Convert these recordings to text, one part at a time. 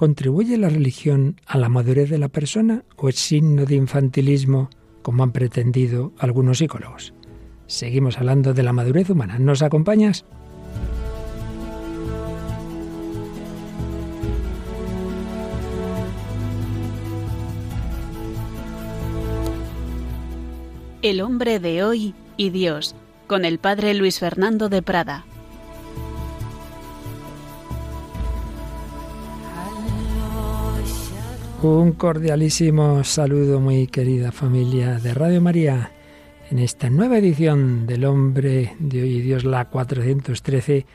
¿Contribuye la religión a la madurez de la persona o es signo de infantilismo, como han pretendido algunos psicólogos? Seguimos hablando de la madurez humana. ¿Nos acompañas? El hombre de hoy y Dios, con el padre Luis Fernando de Prada. Un cordialísimo saludo, muy querida familia de Radio María, en esta nueva edición del Hombre de Hoy y Dios, la 413,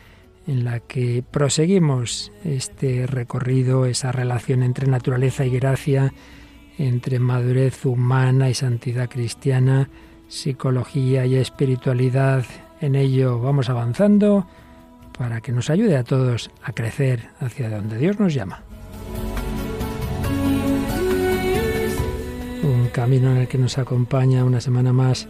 en la que proseguimos este recorrido, esa relación entre naturaleza y gracia, entre madurez humana y santidad cristiana, psicología y espiritualidad. En ello vamos avanzando para que nos ayude a todos a crecer hacia donde Dios nos llama. Camino en el que nos acompaña una semana más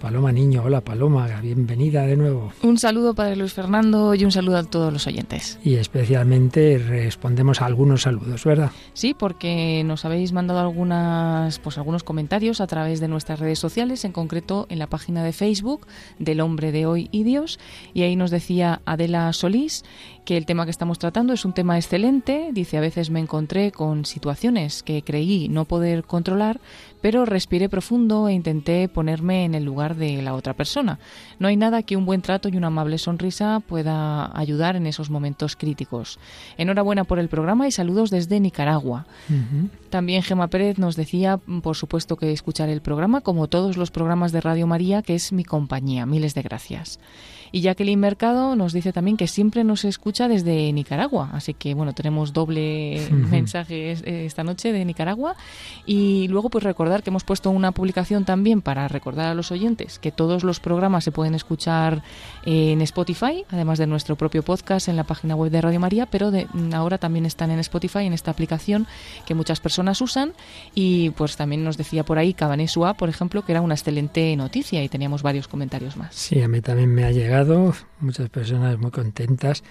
Paloma Niño. Hola Paloma, bienvenida de nuevo. Un saludo para Luis Fernando y un saludo a todos los oyentes. Y especialmente respondemos a algunos saludos, ¿verdad? Sí, porque nos habéis mandado algunas, pues algunos comentarios a través de nuestras redes sociales, en concreto en la página de Facebook del Hombre de Hoy y Dios. Y ahí nos decía Adela Solís que el tema que estamos tratando es un tema excelente. Dice, a veces me encontré con situaciones que creí no poder controlar, pero respiré profundo e intenté ponerme en el lugar de la otra persona. No hay nada que un buen trato y una amable sonrisa pueda ayudar en esos momentos críticos. Enhorabuena por el programa y saludos desde Nicaragua. También Gema Pérez nos decía, por supuesto, que escuchar el programa, como todos los programas de Radio María, que es mi compañía. Miles de gracias. Y Jacqueline Mercado nos dice también que siempre nos escucha desde Nicaragua. Así que, bueno, tenemos doble mensaje eh, esta noche de Nicaragua. Y luego, pues recordar que hemos puesto una publicación también para recordar a los oyentes que todos los programas se pueden escuchar en Spotify, además de nuestro propio podcast en la página web de Radio María, pero de, ahora también están en Spotify, en esta aplicación que muchas personas usan. Y pues también nos decía por ahí Cabanesua, por ejemplo, que era una excelente noticia y teníamos varios comentarios más. Sí, a mí también me ha llegado muchas personas muy contentas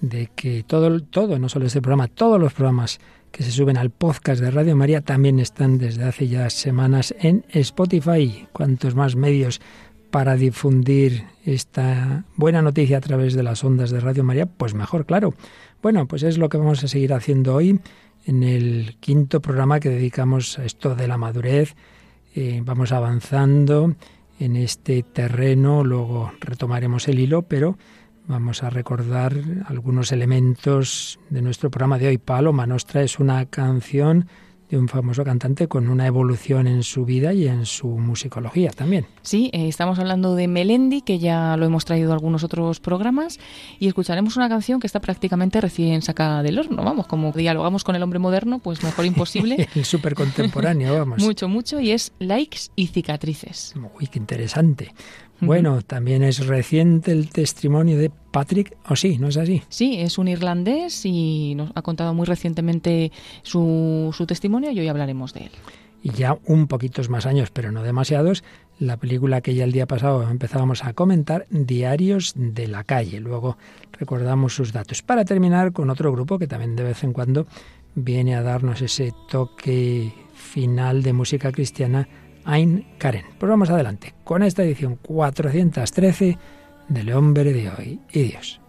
de que todo, todo, no solo este programa, todos los programas que se suben al podcast de Radio María también están desde hace ya semanas en Spotify. Cuantos más medios para difundir esta buena noticia a través de las ondas de Radio María, pues mejor, claro. Bueno, pues es lo que vamos a seguir haciendo hoy en el quinto programa que dedicamos a esto de la madurez. Eh, vamos avanzando en este terreno, luego retomaremos el hilo, pero vamos a recordar algunos elementos de nuestro programa de hoy. Paloma nos traes una canción de un famoso cantante con una evolución en su vida y en su musicología también. Sí, eh, estamos hablando de Melendi, que ya lo hemos traído a algunos otros programas, y escucharemos una canción que está prácticamente recién sacada del horno. Vamos, como dialogamos con el hombre moderno, pues mejor imposible. el súper contemporáneo, vamos. mucho, mucho, y es Likes y cicatrices. Uy, qué interesante. Bueno, también es reciente el testimonio de Patrick ¿o sí? ¿no es así? Sí, es un irlandés y nos ha contado muy recientemente su, su testimonio y hoy hablaremos de él. Y ya un poquitos más años, pero no demasiados, la película que ya el día pasado empezábamos a comentar, Diarios de la calle. Luego recordamos sus datos. Para terminar con otro grupo que también de vez en cuando viene a darnos ese toque final de música cristiana Ain Karen. Pues vamos adelante con esta edición 413 del Hombre de Hoy y Dios.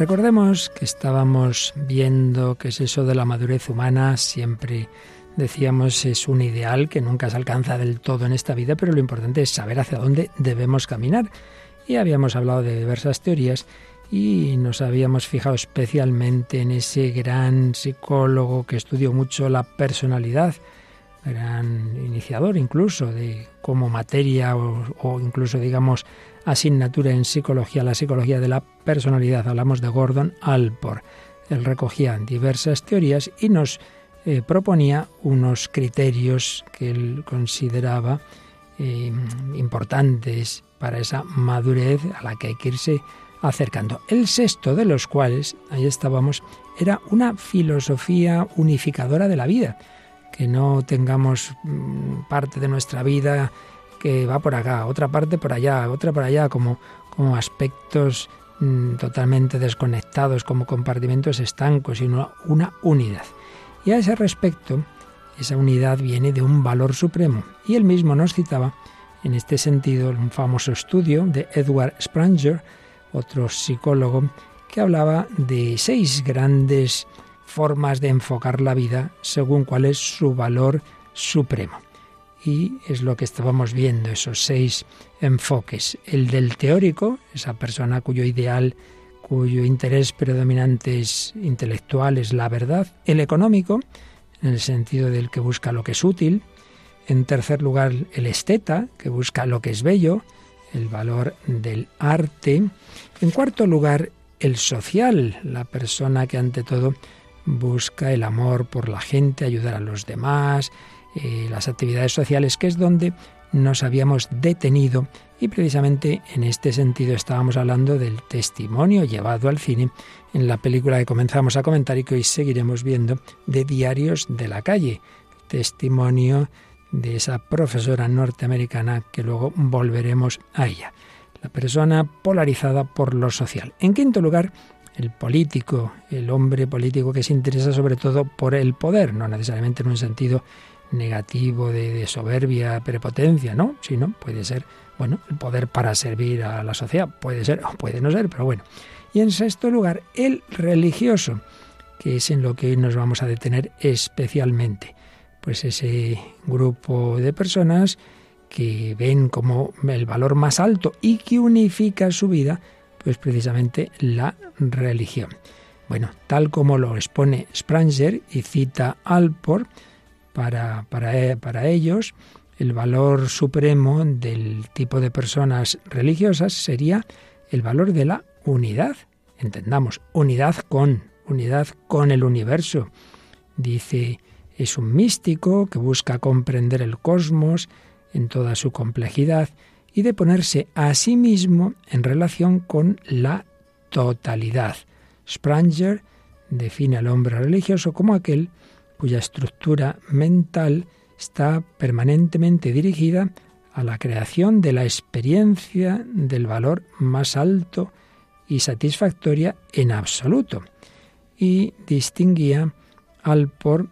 Recordemos que estábamos viendo que es eso de la madurez humana, siempre decíamos, es un ideal que nunca se alcanza del todo en esta vida, pero lo importante es saber hacia dónde debemos caminar. Y habíamos hablado de diversas teorías y nos habíamos fijado especialmente en ese gran psicólogo que estudió mucho la personalidad, gran iniciador incluso de como materia o, o, incluso digamos asignatura en psicología, la psicología de la personalidad. Hablamos de Gordon Alport. Él recogía diversas teorías y nos eh, proponía unos criterios que él consideraba eh, importantes para esa madurez a la que hay que irse acercando. El sexto de los cuales, ahí estábamos, era una filosofía unificadora de la vida, que no tengamos mm, parte de nuestra vida que va por acá, otra parte por allá, otra por allá, como, como aspectos mm, totalmente desconectados, como compartimentos estancos, sino una unidad. Y a ese respecto, esa unidad viene de un valor supremo. Y él mismo nos citaba, en este sentido, un famoso estudio de Edward Spranger, otro psicólogo, que hablaba de seis grandes formas de enfocar la vida según cuál es su valor supremo. Y es lo que estábamos viendo, esos seis enfoques. El del teórico, esa persona cuyo ideal, cuyo interés predominante es intelectual, es la verdad. El económico, en el sentido del que busca lo que es útil. En tercer lugar, el esteta, que busca lo que es bello, el valor del arte. En cuarto lugar, el social, la persona que ante todo busca el amor por la gente, ayudar a los demás, eh, las actividades sociales, que es donde nos habíamos detenido y precisamente en este sentido estábamos hablando del testimonio llevado al cine en la película que comenzamos a comentar y que hoy seguiremos viendo de Diarios de la Calle, testimonio de esa profesora norteamericana que luego volveremos a ella. La persona polarizada por lo social. En quinto lugar, el político, el hombre político que se interesa sobre todo por el poder, no necesariamente en un sentido negativo de, soberbia, prepotencia, ¿no? Sino puede ser, bueno, el poder para servir a la sociedad, puede ser o puede no ser, pero bueno. Y en sexto lugar, el religioso, que es en lo que hoy nos vamos a detener especialmente. Pues ese grupo de personas que ven como el valor más alto y que unifica su vida, pues precisamente la religión. Bueno, tal como lo expone Spranger y cita Alport, para, para, para ellos el valor supremo del tipo de personas religiosas sería el valor de la unidad. Entendamos, unidad con, unidad con el universo. Dice, es un místico que busca comprender el cosmos en toda su complejidad y de ponerse a sí mismo en relación con la totalidad. Spranger define al hombre religioso como aquel cuya estructura mental está permanentemente dirigida a la creación de la experiencia del valor más alto y satisfactoria en absoluto. Y distinguía al por,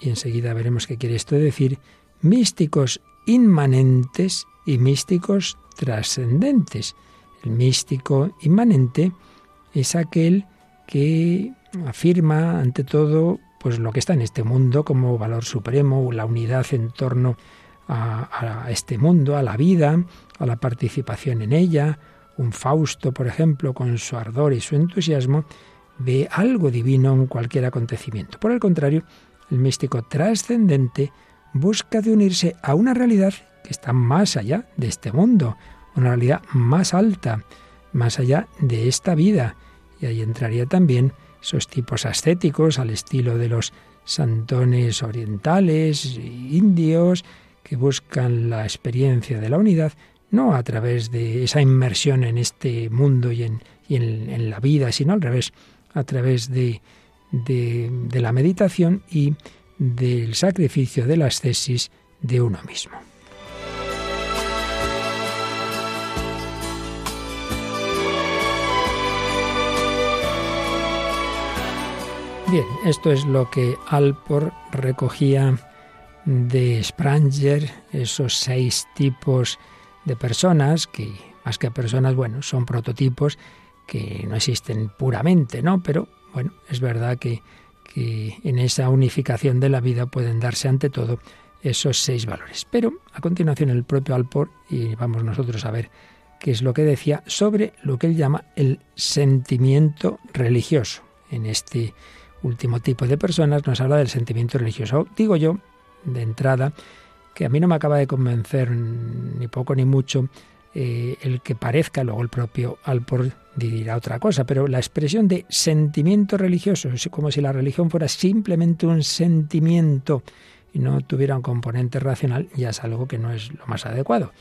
y enseguida veremos qué quiere esto decir, místicos inmanentes y místicos trascendentes. El místico inmanente es aquel que afirma ante todo pues lo que está en este mundo como valor supremo, la unidad en torno a, este mundo, a la vida, a la participación en ella. Un Fausto, por ejemplo, con su ardor y su entusiasmo, ve algo divino en cualquier acontecimiento. Por el contrario, el místico trascendente busca de unirse a una realidad que está más allá de este mundo, una realidad más alta, más allá de esta vida. Y ahí entraría también esos tipos ascéticos al estilo de los santones orientales, indios, que buscan la experiencia de la unidad, no a través de esa inmersión en este mundo y en, en, la vida, sino al revés, a través de, de, de la meditación y del sacrificio de la ascesis de uno mismo. Bien, esto es lo que Alpor recogía de Spranger, esos seis tipos de personas que, más que personas, bueno, son prototipos que no existen puramente, ¿no? Pero bueno, es verdad que, que en esa unificación de la vida pueden darse ante todo esos seis valores. Pero a continuación el propio Alpor, y vamos nosotros a ver qué es lo que decía sobre lo que él llama el sentimiento religioso. En este último tipo de personas nos habla del sentimiento religioso. Digo yo, de entrada, que a mí no me acaba de convencer ni poco ni mucho eh, el que parezca, luego el propio Alport dirá otra cosa, pero la expresión de sentimiento religioso, como si la religión fuera simplemente un sentimiento y no tuviera un componente racional, ya es algo que no es lo más adecuado,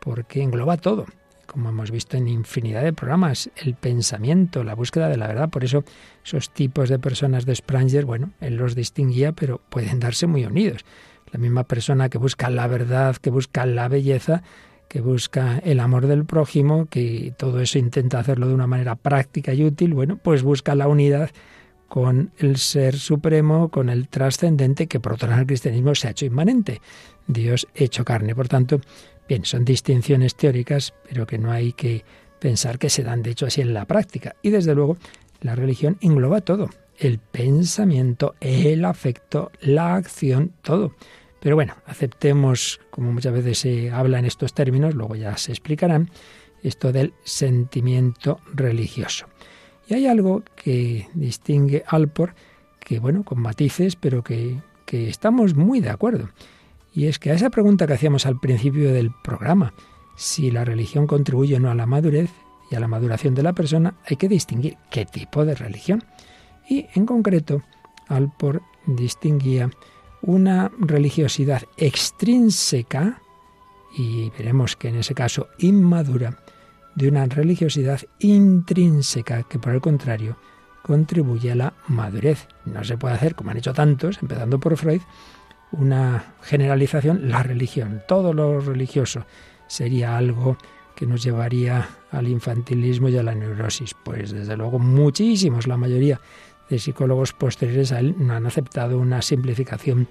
porque engloba todo. Como hemos visto en infinidad de programas, el pensamiento, la búsqueda de la verdad. Por eso esos tipos de personas de Spranger, bueno, él los distinguía, pero pueden darse muy unidos. La misma persona que busca la verdad, que busca la belleza, que busca el amor del prójimo, que todo eso intenta hacerlo de una manera práctica y útil, bueno, pues busca la unidad con el ser supremo, con el trascendente que por otro lado el cristianismo se ha hecho inmanente, Dios hecho carne. Por tanto, bien, son distinciones teóricas, pero que no hay que pensar que se dan de hecho así en la práctica. Y desde luego, la religión engloba todo, el pensamiento, el afecto, la acción, todo. Pero bueno, aceptemos, como muchas veces se habla en estos términos, luego ya se explicarán, esto del sentimiento religioso. Y hay algo que distingue Alpor, que bueno, con matices, pero que, que estamos muy de acuerdo. Y es que a esa pregunta que hacíamos al principio del programa, si la religión contribuye o no a la madurez y a la maduración de la persona, hay que distinguir qué tipo de religión. Y en concreto, Alpor distinguía una religiosidad extrínseca, y veremos que en ese caso inmadura, de una religiosidad intrínseca que por el contrario contribuye a la madurez. No se puede hacer, como han hecho tantos, empezando por Freud, una generalización, la religión, todo lo religioso sería algo que nos llevaría al infantilismo y a la neurosis. Pues desde luego muchísimos, la mayoría de psicólogos posteriores a él no han aceptado una simplificación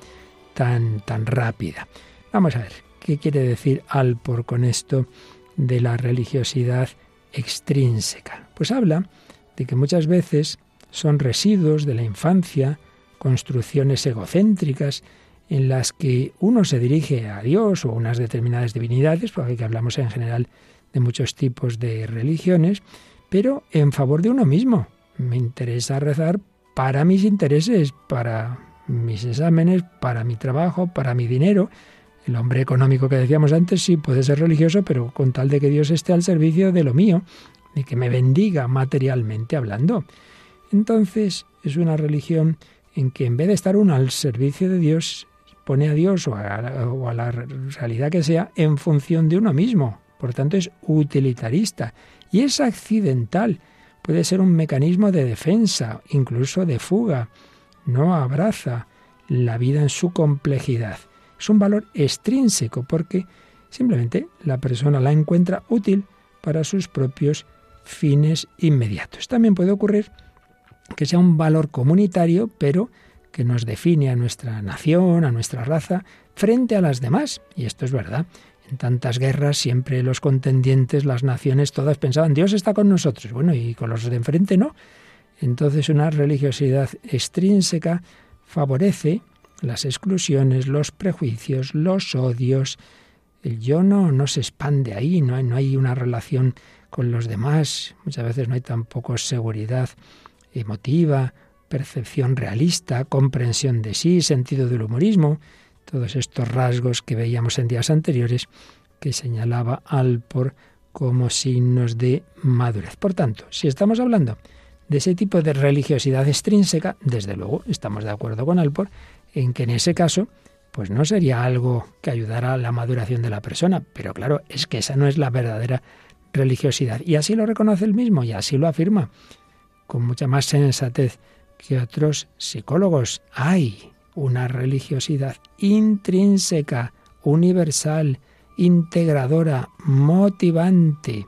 tan, tan rápida. Vamos a ver, ¿qué quiere decir Alpor con esto de la religiosidad extrínseca? Pues habla de que muchas veces son residuos de la infancia, construcciones egocéntricas en las que uno se dirige a Dios o unas determinadas divinidades, porque aquí hablamos en general de muchos tipos de religiones, pero en favor de uno mismo, me interesa rezar para mis intereses, para mis exámenes, para mi trabajo, para mi dinero. El hombre económico que decíamos antes sí puede ser religioso, pero con tal de que Dios esté al servicio de lo mío, de que me bendiga materialmente hablando. Entonces es una religión en que en vez de estar uno al servicio de Dios, pone a Dios o a, la realidad que sea en función de uno mismo. Por tanto es utilitarista y es accidental puede ser un mecanismo de defensa, incluso de fuga. No abraza la vida en su complejidad. Es un valor extrínseco porque simplemente la persona la encuentra útil para sus propios fines inmediatos. También puede ocurrir que sea un valor comunitario, pero que nos define a nuestra nación, a nuestra raza, frente a las demás. Y esto es verdad. En tantas guerras siempre los contendientes, las naciones, todas pensaban, Dios está con nosotros. Bueno, y con los de enfrente no. Entonces una religiosidad extrínseca favorece las exclusiones, los prejuicios, los odios. El yo no, no se expande ahí, no hay, no hay una relación con los demás. Muchas veces no hay tampoco seguridad emotiva, percepción realista, comprensión de sí, sentido del humorismo todos estos rasgos que veíamos en días anteriores que señalaba Alpor como signos de madurez. Por tanto, si estamos hablando de ese tipo de religiosidad extrínseca, desde luego estamos de acuerdo con Alpor en que en ese caso pues no sería algo que ayudara a la maduración de la persona, pero claro, es que esa no es la verdadera religiosidad y así lo reconoce él mismo y así lo afirma con mucha más sensatez que otros psicólogos. Hay una religiosidad intrínseca, universal, integradora, motivante,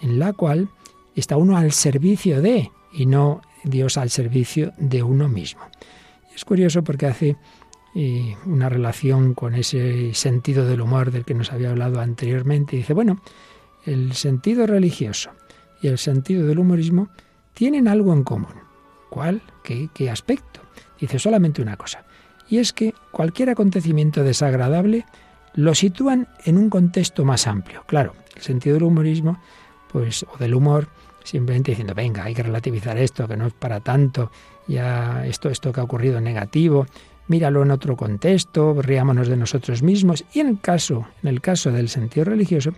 en la cual está uno al servicio de y no Dios al servicio de uno mismo. es curioso porque hace eh, una relación con ese sentido del humor del que nos había hablado anteriormente. Dice, bueno, el sentido religioso y el sentido del humorismo tienen algo en común. ¿Cuál? ¿Qué, aspecto? Dice solamente una cosa y es que cualquier acontecimiento desagradable lo sitúan en un contexto más amplio. Claro, el sentido del humorismo, pues, o del humor, simplemente diciendo, venga, hay que relativizar esto, que no es para tanto, ya esto, esto que ha ocurrido negativo, míralo en otro contexto, riámonos de nosotros mismos, y en el caso, en el caso del sentido religioso,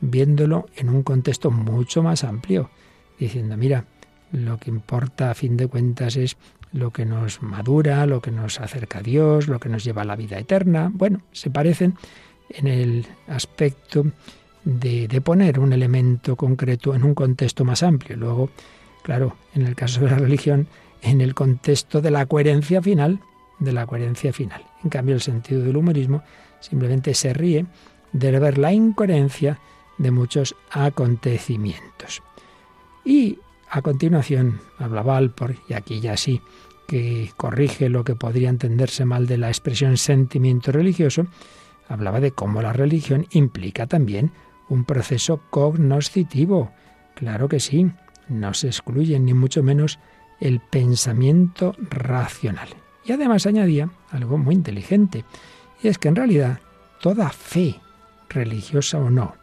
viéndolo en un contexto mucho más amplio, diciendo, mira, lo que importa a fin de cuentas es lo que nos madura, lo que nos acerca a Dios, lo que nos lleva a la vida eterna. Bueno, se parecen en el aspecto de, poner un elemento concreto en un contexto más amplio. Luego, claro, en el caso de la religión, en el contexto de la coherencia final, de la coherencia final. En cambio, el sentido del humorismo simplemente se ríe de ver la incoherencia de muchos acontecimientos. Y a continuación hablaba Alpor, y aquí ya sí, que corrige lo que podría entenderse mal de la expresión sentimiento religioso, hablaba de cómo la religión implica también un proceso cognoscitivo. Claro que sí, no se excluye ni mucho menos el pensamiento racional. Y además añadía algo muy inteligente, y es que en realidad toda fe, religiosa o no,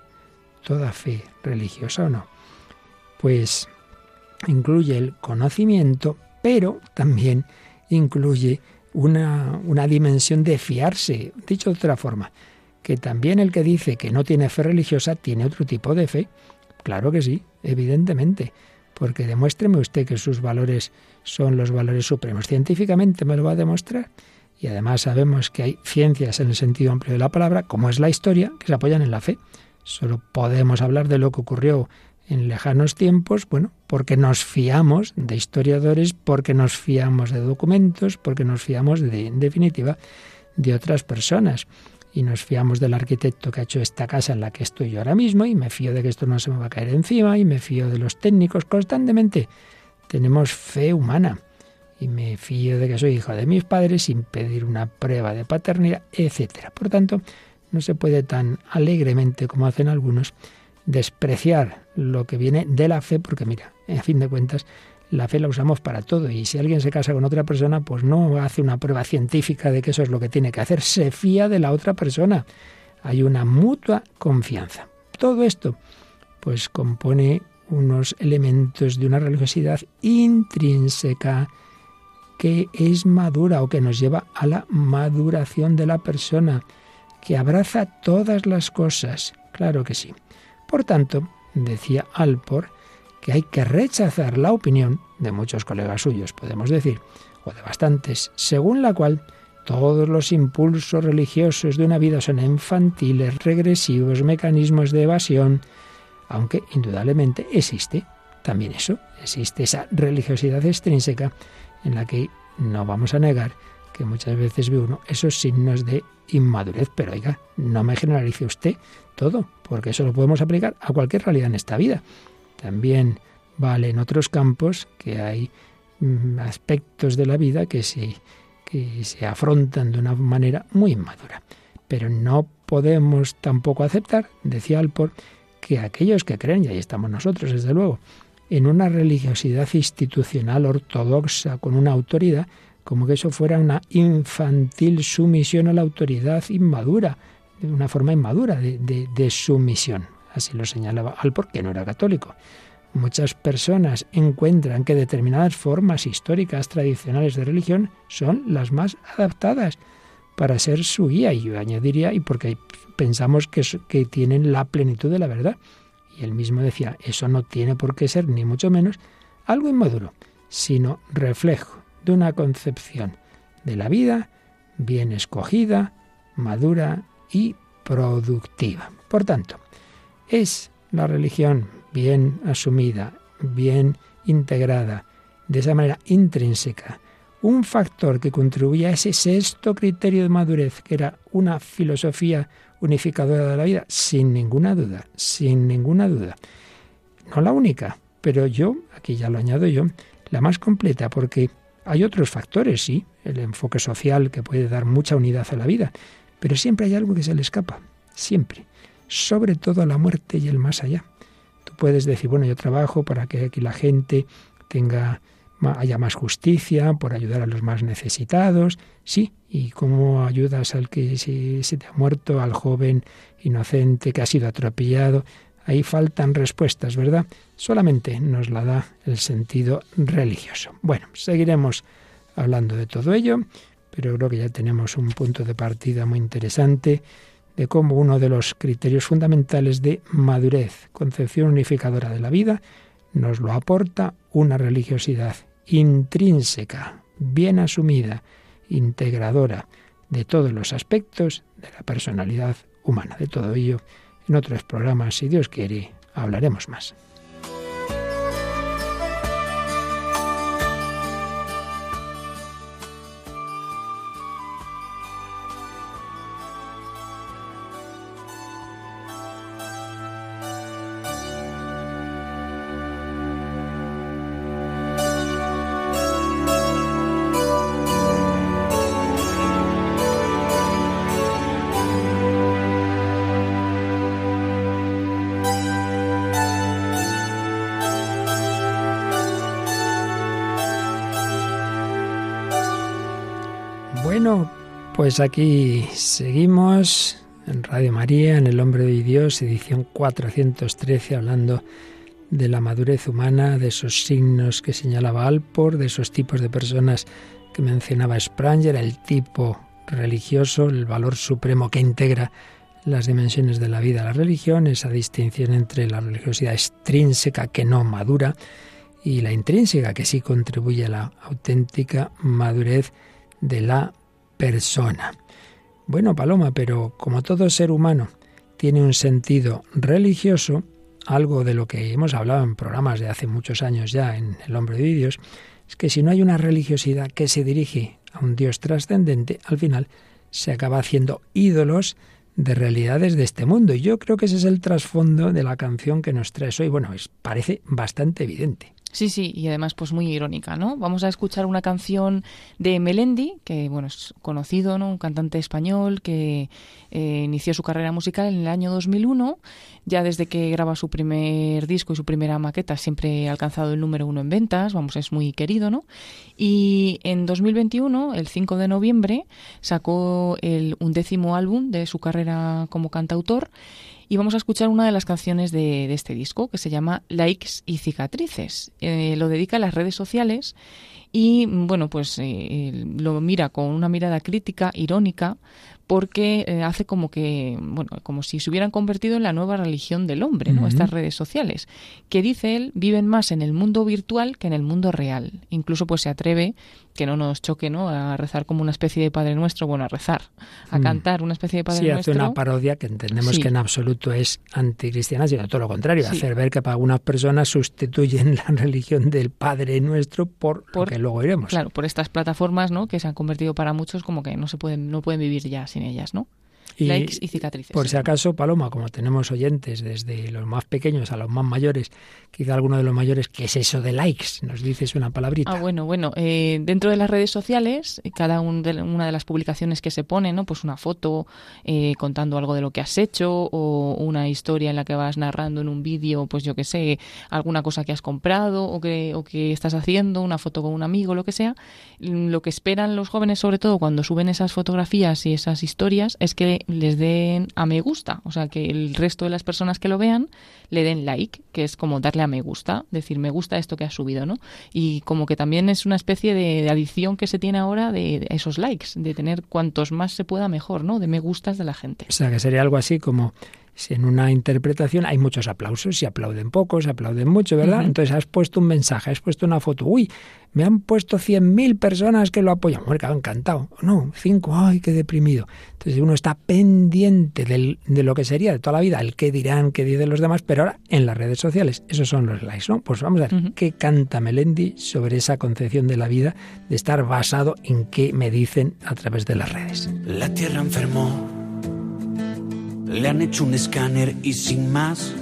toda fe, religiosa o no, pues incluye el conocimiento, pero también incluye una, una dimensión de fiarse. Dicho de otra forma, que también el que dice que no tiene fe religiosa tiene otro tipo de fe. Claro que sí, evidentemente porque demuéstreme usted que sus valores son los valores supremos. Científicamente me lo va a demostrar. Y además sabemos que hay ciencias en el sentido amplio de la palabra, como es la historia, que se apoyan en la fe. Solo podemos hablar de lo que ocurrió en lejanos tiempos, bueno, porque nos fiamos de historiadores, porque nos fiamos de documentos, porque nos fiamos, de, en definitiva, de otras personas y nos fiamos del arquitecto que ha hecho esta casa en la que estoy yo ahora mismo y me fío de que esto no se me va a caer encima y me fío de los técnicos constantemente. Tenemos fe humana y me fío de que soy hijo de mis padres sin pedir una prueba de paternidad, etcétera. Por tanto, no se puede tan alegremente como hacen algunos despreciar lo que viene de la fe, porque mira, en fin de cuentas, la fe la usamos para todo y si alguien se casa con otra persona, pues no hace una prueba científica de que eso es lo que tiene que hacer, se fía de la otra persona. Hay una mutua confianza. Todo esto, pues compone unos elementos de una religiosidad intrínseca que es madura o que nos lleva a la maduración de la persona, que abraza todas las cosas. Claro que sí. Por tanto, decía Alpor, que hay que rechazar la opinión de muchos colegas suyos, podemos decir, o de bastantes, según la cual todos los impulsos religiosos de una vida son infantiles, regresivos, mecanismos de evasión, aunque indudablemente existe también eso, existe esa religiosidad extrínseca en la que no vamos a negar que muchas veces ve uno esos signos de inmadurez, pero oiga, no me generalice usted todo, porque eso lo podemos aplicar a cualquier realidad en esta vida. También vale en otros campos que hay mm, aspectos de la vida que se, que se afrontan de una manera muy inmadura. Pero no podemos tampoco aceptar, decía Alpor, que aquellos que creen, y ahí estamos nosotros, desde luego, en una religiosidad institucional ortodoxa con una autoridad, como que eso fuera una infantil sumisión a la autoridad inmadura, de una forma inmadura de, de sumisión. Así lo señalaba Alpor, que no era católico. Muchas personas encuentran que determinadas formas históricas tradicionales de religión son las más adaptadas para ser su guía. Y yo añadiría, y porque pensamos que, que tienen la plenitud de la verdad. Y él mismo decía, eso no tiene por qué ser, ni mucho menos, algo inmaduro, sino reflejo de una concepción de la vida bien escogida, madura y productiva. Por tanto, es la religión bien asumida, bien integrada, de esa manera intrínseca, un factor que contribuía a ese sexto criterio de madurez, que era una filosofía unificadora de la vida, sin ninguna duda, sin ninguna duda. No la única, pero yo, aquí ya lo añado yo, la más completa, porque hay otros factores, sí, el enfoque social que puede dar mucha unidad a la vida, pero siempre hay algo que se le escapa, siempre sobre todo la muerte y el más allá. Tú puedes decir, bueno, yo trabajo para que aquí la gente tenga haya más justicia, por ayudar a los más necesitados, sí, y cómo ayudas al que se, se te ha muerto, al joven inocente que ha sido atropellado. Ahí faltan respuestas, ¿verdad? Solamente nos la da el sentido religioso. Bueno, seguiremos hablando de todo ello, pero creo que ya tenemos un punto de partida muy interesante de cómo uno de los criterios fundamentales de madurez, concepción unificadora de la vida, nos lo aporta una religiosidad intrínseca, bien asumida, integradora de todos los aspectos de la personalidad humana. De todo ello En otros programas, si Dios quiere, hablaremos más. Pues aquí seguimos en Radio María, en El Hombre de Dios, edición 413, hablando de la madurez humana, de esos signos que señalaba Alpor, de esos tipos de personas que mencionaba Spranger, el tipo religioso, el valor supremo que integra las dimensiones de la vida, la religión, esa distinción entre la religiosidad extrínseca que no madura y la intrínseca que sí contribuye a la auténtica madurez de la persona. Bueno, Paloma, pero como todo ser humano tiene un sentido religioso, algo de lo que hemos hablado en programas de hace muchos años ya en El hombre de Dios, es que si no hay una religiosidad que se dirige a un Dios trascendente, al final se acaba haciendo ídolos de realidades de este mundo. Y yo creo que ese es el trasfondo de la canción que nos trae hoy. Bueno, es, parece bastante evidente. Sí, sí, y además pues muy irónica, ¿no? Vamos a escuchar una canción de Melendi, que bueno, es conocido, ¿no? Un cantante español que eh, inició su carrera musical en el año 2001. Ya desde que graba su primer disco y su primera maqueta siempre ha alcanzado el número uno en ventas, vamos, es muy querido, ¿no? Y en 2021, el 5 de noviembre, sacó el undécimo álbum de su carrera como cantautor y vamos a escuchar una de las canciones de, este disco que se llama Likes y cicatrices. Eh, lo dedica a las redes sociales y bueno, pues eh, lo mira con una mirada crítica, irónica, porque eh, hace como que, bueno, como si se hubieran convertido en la nueva religión del hombre, ¿no? Estas redes sociales, que dice él, viven más en el mundo virtual que en el mundo real. Incluso pues se atreve, que no nos choque, ¿no? A rezar como una especie de Padre Nuestro, bueno, a rezar, a mm. cantar una especie de Padre Nuestro. Sí, hace una parodia que entendemos que en absoluto es anticristiana, sino todo lo contrario, hacer ver que para algunas personas sustituyen la religión del Padre Nuestro por, por que luego iremos. Claro, por estas plataformas, ¿no? Que se han convertido para muchos como que no se pueden, no pueden vivir ya sin ellas, ¿no? Y likes y cicatrices. Por si acaso, Paloma, como tenemos oyentes desde los más pequeños a los más mayores, quizá alguno de los mayores, ¿qué es eso de likes? Nos dices una palabrita. Ah, bueno, bueno. Eh, dentro de las redes sociales, cada de, una de las publicaciones que se pone, ¿no? Pues una foto eh, contando algo de lo que has hecho o una historia en la que vas narrando en un vídeo, pues yo qué sé, alguna cosa que has comprado o que, o que estás haciendo, una foto con un amigo, lo que sea. Lo que esperan los jóvenes, sobre todo cuando suben esas fotografías y esas historias, es que les den a me gusta, o sea, que el resto de las personas que lo vean le den like, que es como darle a me gusta, decir me gusta esto que has subido, ¿no? Y como que también es una especie de, adición que se tiene ahora de, esos likes, de tener cuantos más se pueda mejor, ¿no? De me gustas de la gente. O sea, que sería algo así como en una interpretación hay muchos aplausos, si aplauden pocos, aplauden mucho, ¿verdad? Entonces has puesto un mensaje, has puesto una foto, uy, me han puesto 100.000 personas que lo apoyan. Claro, encantado. No, cinco, ay, qué deprimido. Entonces uno está pendiente de lo que sería de toda la vida, el qué dirán, qué dicen los demás, pero ahora en las redes sociales, esos son los likes, ¿no? Pues vamos a ver qué canta Melendi sobre esa concepción de la vida, de estar basado en qué me dicen a través de las redes. La tierra enfermó, le han hecho un escáner y sin más,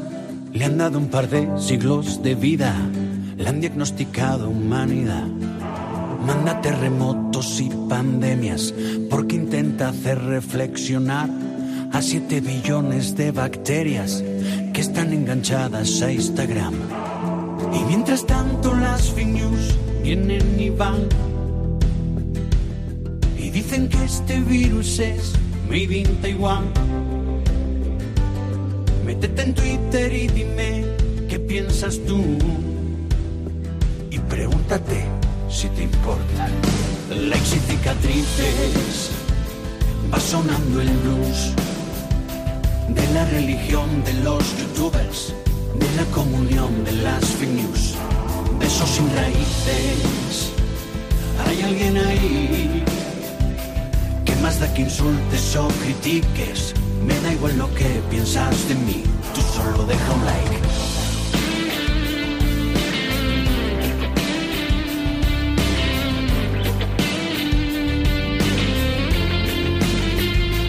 le han dado un par de siglos de vida le han diagnosticado humanidad. Manda terremotos y pandemias porque intenta hacer reflexionar a 7 billones de bacterias que están enganchadas a Instagram. Y mientras tanto las fake news vienen y van y dicen que este virus es made in Taiwan. Métete en Twitter y dime qué piensas tú pregúntate si te importa. Likes y cicatrices, va sonando el blues de la religión de los youtubers, de la comunión de las fake news, de esos sin raíces. Hay alguien ahí que más da que insultes o critiques Me da igual lo que piensas de mí, tú solo deja un like.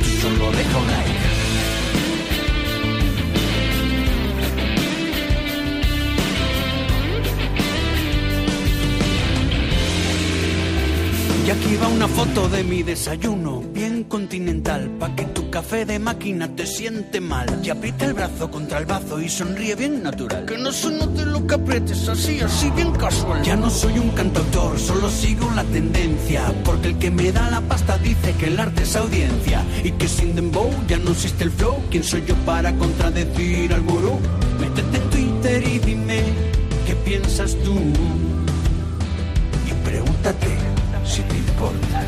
Tú solo deja un like. Y aquí va una foto de mi desayuno, bien continental, pa' que tu café de máquina te siente mal. Y aprieta el brazo contra el bazo y sonríe bien natural. Que no se note lo que aprietes, así, así bien casual. Ya no soy un cantautor, solo sigo la tendencia. Porque el que me da la pasta dice que el arte es audiencia. Y que sin dembow ya no existe el flow. ¿Quién soy yo para contradecir al gurú? Métete en Twitter y dime qué piensas tú. Y pregúntate si te importa.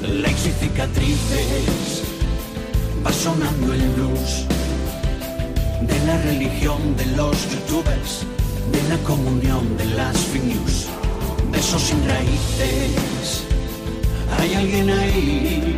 Likes y cicatrices, va sonando el blues de la religión de los youtubers, de la comunión de las fake news, de esos sin raíces. Hay alguien ahí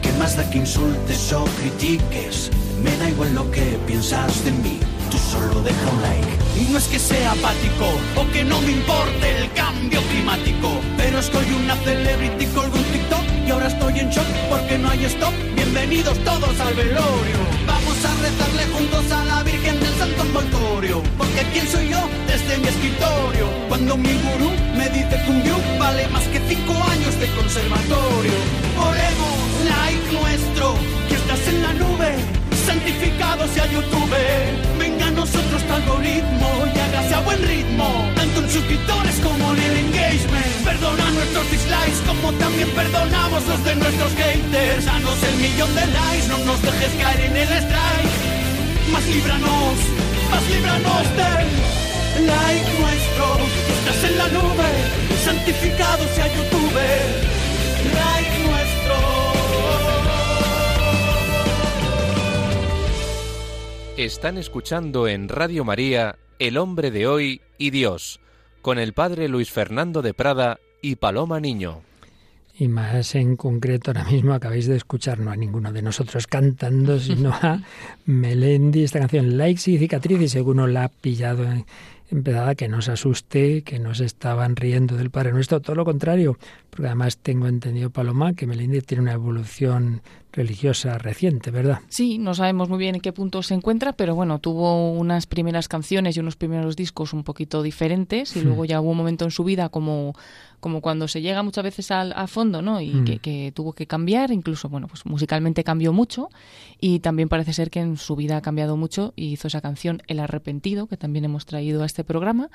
que más da que insultes o critiques, me da igual lo que piensas de mí, tú solo deja un like. Y no es que sea apático o que no me importe el cambio climático, pero es que hoy una celebrity colgó un TikTok y ahora estoy en shock porque no hay stop. Bienvenidos todos al velorio. Vamos a rezarle juntos a la Virgen del Santo Envoltorio, porque quién soy yo desde mi escritorio. Cuando mi gurú me dice que un vale más que cinco años de conservatorio. Oremos, like nuestro, que estás en la nube santificado sea YouTube. Venga a nosotros tu algoritmo y hágase a buen ritmo, tanto en suscriptores como en el engagement. Perdona nuestros dislikes como también perdonamos los de nuestros haters. Danos el millón de likes, no nos dejes caer en el strike. Más líbranos, más líbranos del like nuestro. Estás en la nube, santificado sea YouTube. Like Están escuchando en Radio María El hombre de hoy y Dios, con el padre Luis Fernando de Prada y Paloma Niño. Y más en concreto, ahora mismo acabáis de escuchar, no a ninguno de nosotros cantando, sino a Melendi, esta canción Likes y Cicatriz, y según la ha pillado en, empezada, que no se asuste, que no se estaban riendo del Padre Nuestro, todo lo contrario, porque además tengo entendido, Paloma, que Melendi tiene una evolución religiosa reciente, ¿verdad? Sí, no sabemos muy bien en qué punto se encuentra, pero bueno, tuvo unas primeras canciones y unos primeros discos un poquito diferentes y luego ya hubo un momento en su vida como como cuando se llega muchas veces al, a fondo, ¿no? Y que, que, tuvo que cambiar, incluso, bueno, pues musicalmente cambió mucho y también parece ser que en su vida ha cambiado mucho y hizo esa canción El Arrepentido, que también hemos traído a este programa.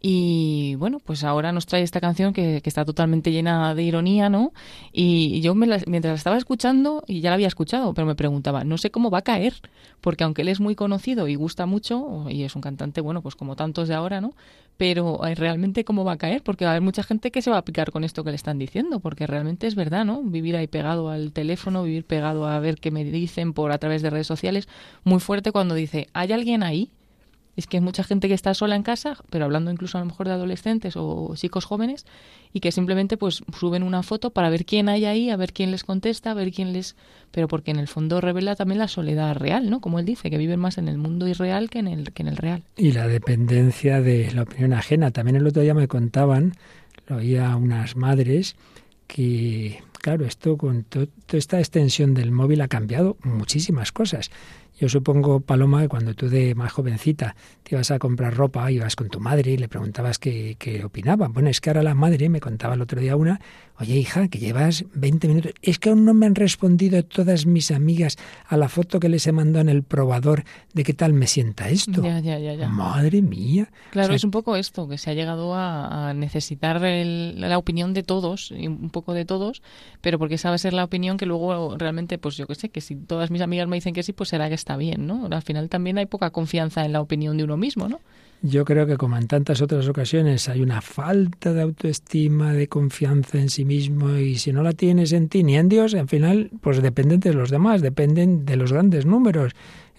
Y bueno, pues ahora nos trae esta canción que, que está totalmente llena de ironía, ¿no? Y yo me la, mientras la estaba escuchando, y ya la había escuchado, pero me preguntaba, no sé cómo va a caer, porque aunque él es muy conocido y gusta mucho, y es un cantante, bueno, pues como tantos de ahora, ¿no? Pero eh, realmente cómo va a caer, porque va a haber mucha gente que se va a picar con esto que le están diciendo, porque realmente es verdad, ¿no? Vivir ahí pegado al teléfono, vivir pegado a ver qué me dicen por a través de redes sociales, muy fuerte cuando dice, ¿hay alguien ahí? Es que hay mucha gente que está sola en casa, pero hablando incluso a lo mejor de adolescentes o chicos jóvenes, y que simplemente pues suben una foto para ver quién hay ahí, a ver quién les contesta, a ver quién les... Pero porque en el fondo revela también la soledad real, ¿no? Como él dice, que viven más en el mundo irreal que en el, que en el real. Y la dependencia de la opinión ajena. También el otro día me contaban, lo oía unas madres, que claro, esto con toda esta extensión del móvil ha cambiado muchísimas cosas. Yo supongo, Paloma, que cuando tú de más jovencita te ibas a comprar ropa, ibas con tu madre y le preguntabas qué, qué opinaba. Bueno, es que ahora la madre me contaba el otro día una, oye hija, que llevas 20 minutos, es que aún no me han respondido todas mis amigas a la foto que les he mandado en el probador de qué tal me sienta esto. Ya, ya, ya. Madre mía. Claro, O sea, es un poco esto, que se ha llegado a, a necesitar el- la opinión de todos, y un poco de todos, pero porque esa va a ser la opinión que luego realmente, pues yo qué sé, que si todas mis amigas me dicen que sí, pues será que está bien, ¿no? Al final también hay poca confianza en la opinión de uno mismo, ¿no? Yo creo que como en tantas otras ocasiones hay una falta de autoestima, de confianza en sí mismo y si no la tienes en ti ni en Dios, al final pues dependen de los demás, dependen de los grandes números.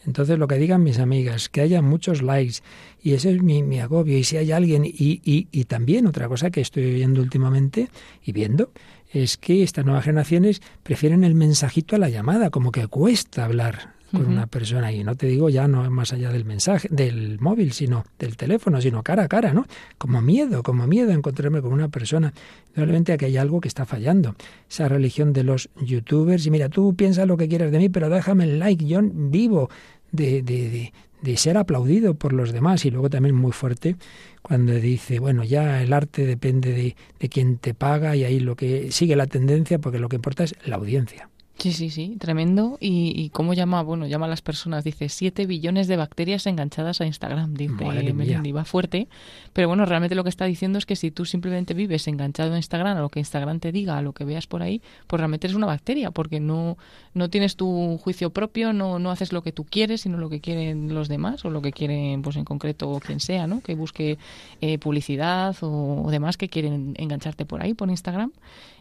Entonces lo que digan mis amigas, que haya muchos likes y ese es mi, mi agobio y si hay alguien y, y, y también otra cosa que estoy oyendo últimamente y viendo es que estas nuevas generaciones prefieren el mensajito a la llamada, como que cuesta hablar con una persona y no te digo ya no más allá del mensaje del móvil sino del teléfono sino cara a cara no como miedo como miedo a encontrarme con una persona. Realmente aquí hay algo que está fallando. Esa religión de los youtubers y mira tú piensa lo que quieras de mí pero déjame el like. Yo vivo de, de, de ser aplaudido por los demás. Y luego también muy fuerte cuando dice, bueno, ya el arte depende de, de quien te paga y ahí lo que sigue la tendencia porque lo que importa es la audiencia. Sí, sí, sí, tremendo. ¿Y, y cómo llama? Bueno, llama a las personas, dice 7 billones de bacterias enganchadas a Instagram, dice Melendi, va fuerte. Pero bueno, realmente lo que está diciendo es que si tú simplemente vives enganchado a Instagram, a lo que Instagram te diga, a lo que veas por ahí, pues realmente eres una bacteria, porque no, no tienes tu juicio propio, no, no haces lo que tú quieres, sino lo que quieren los demás, o lo que quieren, pues en concreto, quien sea, ¿no? Que busque eh, publicidad o, o demás que quieren engancharte por ahí, por Instagram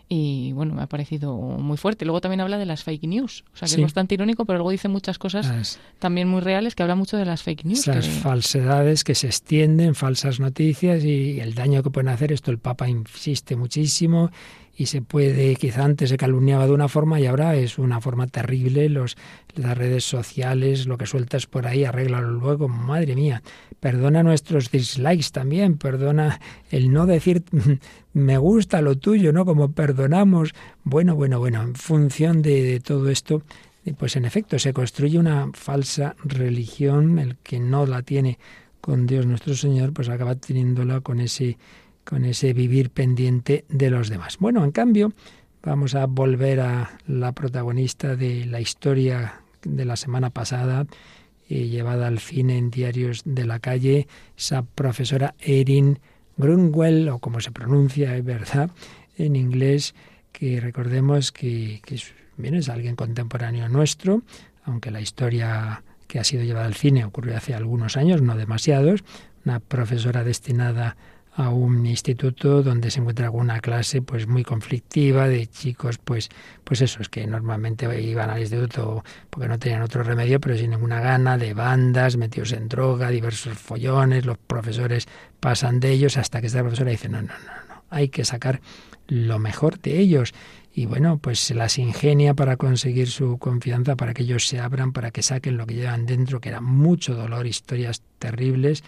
y bueno, me ha parecido muy fuerte. Luego también habla de las fake news, o sea que es bastante irónico, pero luego dice muchas cosas también muy reales que habla mucho de las fake news. Esas falsedades que se extienden, falsas noticias y el daño que pueden hacer. Esto el Papa insiste muchísimo y se puede, quizá antes se calumniaba de una forma y ahora es una forma terrible, los, las redes sociales, lo que sueltas por ahí, arréglalo luego, madre mía, perdona nuestros dislikes también, perdona el no decir me gusta lo tuyo, ¿no? Como perdonamos, bueno, bueno, bueno, en función de, de todo esto, pues en efecto se construye una falsa religión, el que no la tiene con Dios nuestro Señor, pues acaba teniéndola con ese con ese vivir pendiente de los demás. Bueno, en cambio, vamos a volver a la protagonista de la historia de la semana pasada, eh, llevada al cine en diarios de la calle, esa profesora Erin Grunwell, o como se pronuncia, es verdad, en inglés, que recordemos que, que es, bien, es alguien contemporáneo nuestro, aunque la historia que ha sido llevada al cine ocurrió hace algunos años, no demasiados, una profesora destinada un instituto donde se encuentra alguna clase pues muy conflictiva de chicos pues pues esos que normalmente iban al instituto porque no tenían otro remedio pero sin ninguna gana de bandas metidos en droga diversos follones los profesores pasan de ellos hasta que esta profesora dice no no no no hay que sacar lo mejor de ellos y bueno, pues se las ingenia para conseguir su confianza, para que ellos se abran, para que saquen lo que llevan dentro, que era mucho dolor, historias terribles,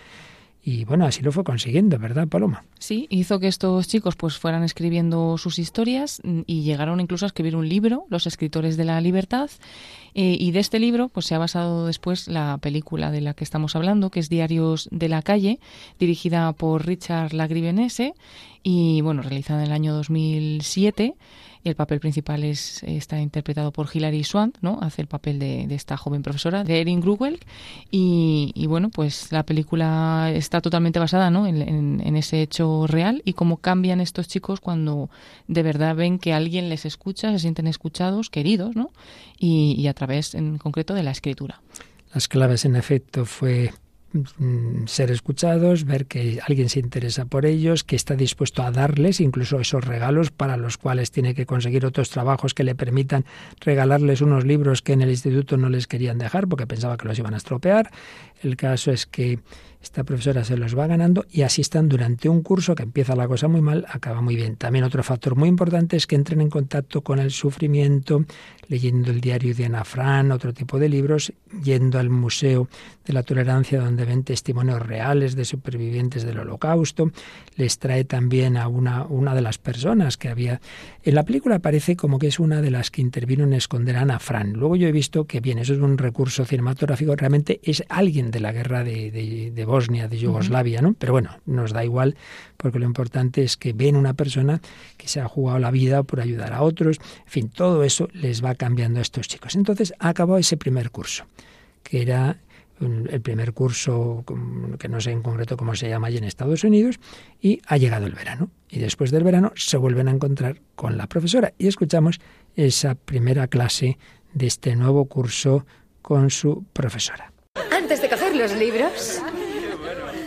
y bueno, así lo fue consiguiendo, ¿verdad, Paloma? Sí, hizo que estos chicos pues fueran escribiendo sus historias mm, y llegaron incluso a escribir un libro, Los escritores de la libertad, eh, y de este libro pues se ha basado después la película de la que estamos hablando, que es Diarios de la calle, dirigida por Richard Lagrivenese y bueno, realizada en el año 2007 el papel principal es, está interpretado por Hilary Swank, ¿no? Hace el papel de, esta joven profesora, de Erin Grugel. Y, bueno, pues la película está totalmente basada ¿no? en, ese hecho real y cómo cambian estos chicos cuando de verdad ven que alguien les escucha, se sienten escuchados, queridos, ¿no? Y, y a través, en concreto, de la escritura. Las claves, en efecto, fue ser escuchados, ver que alguien se interesa por ellos, que está dispuesto a darles incluso esos regalos para los cuales tiene que conseguir otros trabajos que le permitan regalarles unos libros que en el instituto no les querían dejar porque pensaba que los iban a estropear. El caso es que esta profesora se los va ganando y así están durante un curso que empieza la cosa muy mal, acaba muy bien. También otro factor muy importante es que entren en contacto con el sufrimiento, leyendo el diario de Ana Fran, otro tipo de libros, yendo al Museo de la Tolerancia donde ven testimonios reales de supervivientes del Holocausto. Les trae también a una, una de las personas que había... En la película parece como que es una de las que intervino en esconder a Ana Fran. Luego yo he visto que, bien, eso es un recurso cinematográfico, realmente es alguien de la guerra de, de, de Bosnia, de Yugoslavia, ¿no? Pero bueno, nos da igual porque lo importante es que ven una persona que se ha jugado la vida por ayudar a otros. En fin, todo eso les va cambiando a estos chicos. Entonces ha acabado ese primer curso, que era el primer curso, que no sé en concreto cómo se llama allí en Estados Unidos, y ha llegado el verano. Y después del verano se vuelven a encontrar con la profesora y escuchamos esa primera clase de este nuevo curso con su profesora. Antes de coger los libros,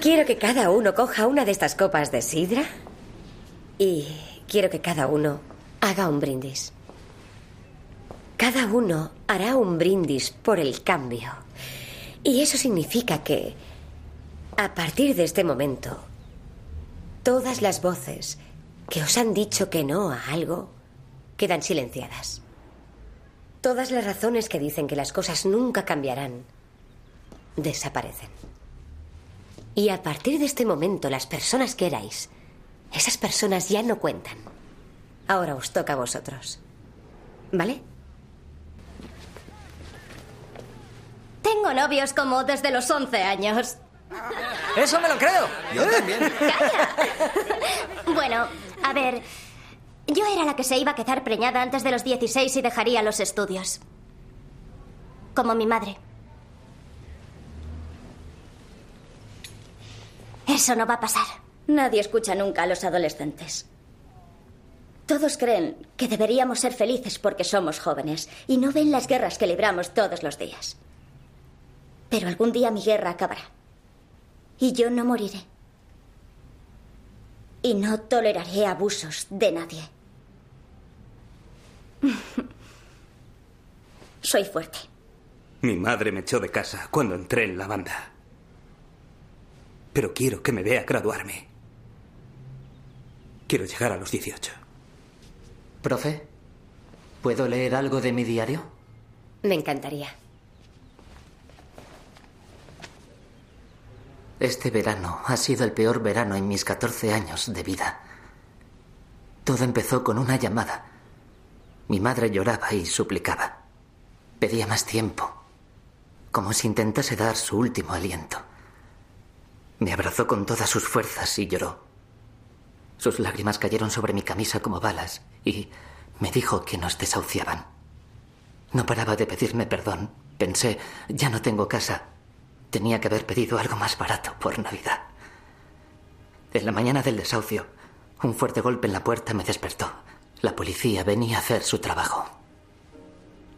Quiero que cada uno coja una de estas copas de sidra y quiero que cada uno haga un brindis. Cada uno hará un brindis por el cambio. Y eso significa que, a partir de este momento, todas las voces que os han dicho que no a algo, quedan silenciadas. Todas las razones que dicen que las cosas nunca cambiarán desaparecen. Y a partir de este momento, las personas que erais, esas personas ya no cuentan. Ahora os toca a vosotros. ¿Vale? Tengo novios como desde los 11 años. Eso me lo creo. Yo también. Bueno, a ver, yo era la que se iba a quedar preñada antes de los 16 y dejaría los estudios. Como mi madre. Eso no va a pasar. Nadie escucha nunca a los adolescentes. Todos creen que deberíamos ser felices porque somos jóvenes y no ven las guerras que libramos todos los días. Pero algún día mi guerra acabará. Y yo no moriré. Y no toleraré abusos de nadie. Soy fuerte. Mi madre me echó de casa cuando entré en la banda. Pero quiero que me vea graduarme. Quiero llegar a los 18. Profe, ¿puedo leer algo de mi diario? Me encantaría. Este verano ha sido el peor verano en mis 14 años de vida. Todo empezó con una llamada. Mi madre lloraba y suplicaba. Pedía más tiempo, como si intentase dar su último aliento. Me abrazó con todas sus fuerzas y lloró. Sus lágrimas cayeron sobre mi camisa como balas y me dijo que nos desahuciaban. No paraba de pedirme perdón. Pensé, ya no tengo casa, Tenía que haber pedido algo más barato por Navidad. En la mañana del desahucio, un fuerte golpe en la puerta me despertó. La policía venía a hacer su trabajo.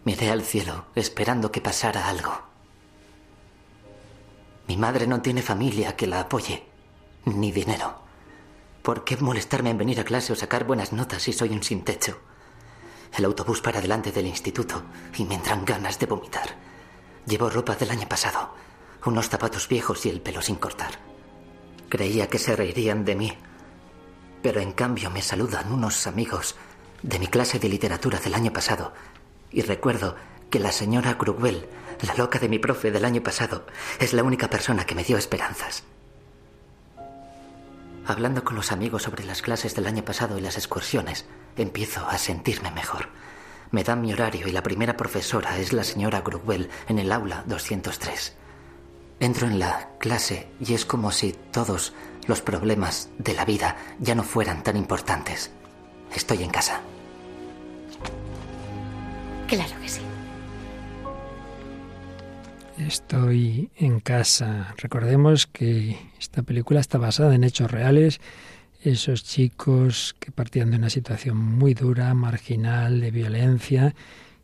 Miré al cielo, esperando que pasara algo. Mi madre no tiene familia que la apoye, ni dinero. ¿Por qué molestarme en venir a clase o sacar buenas notas si soy un sin techo? El autobús para delante del instituto y me entran ganas de vomitar. Llevo ropa del año pasado unos zapatos viejos y el pelo sin cortar. Creía que se reirían de mí, pero en cambio me saludan unos amigos de mi clase de literatura del año pasado y recuerdo que la señora Cruwell, la loca de mi profe del año pasado, es la única persona que me dio esperanzas. Hablando con los amigos sobre las clases del año pasado y las excursiones, empiezo a sentirme mejor. Me dan mi horario y la primera profesora es la señora Cruwell en el aula 203. Entro en la clase y es como si todos los problemas de la vida ya no fueran tan importantes. Estoy en casa. Claro que sí. Estoy en casa. Recordemos que esta película está basada en hechos reales. Esos chicos que partían de una situación muy dura, marginal, de violencia,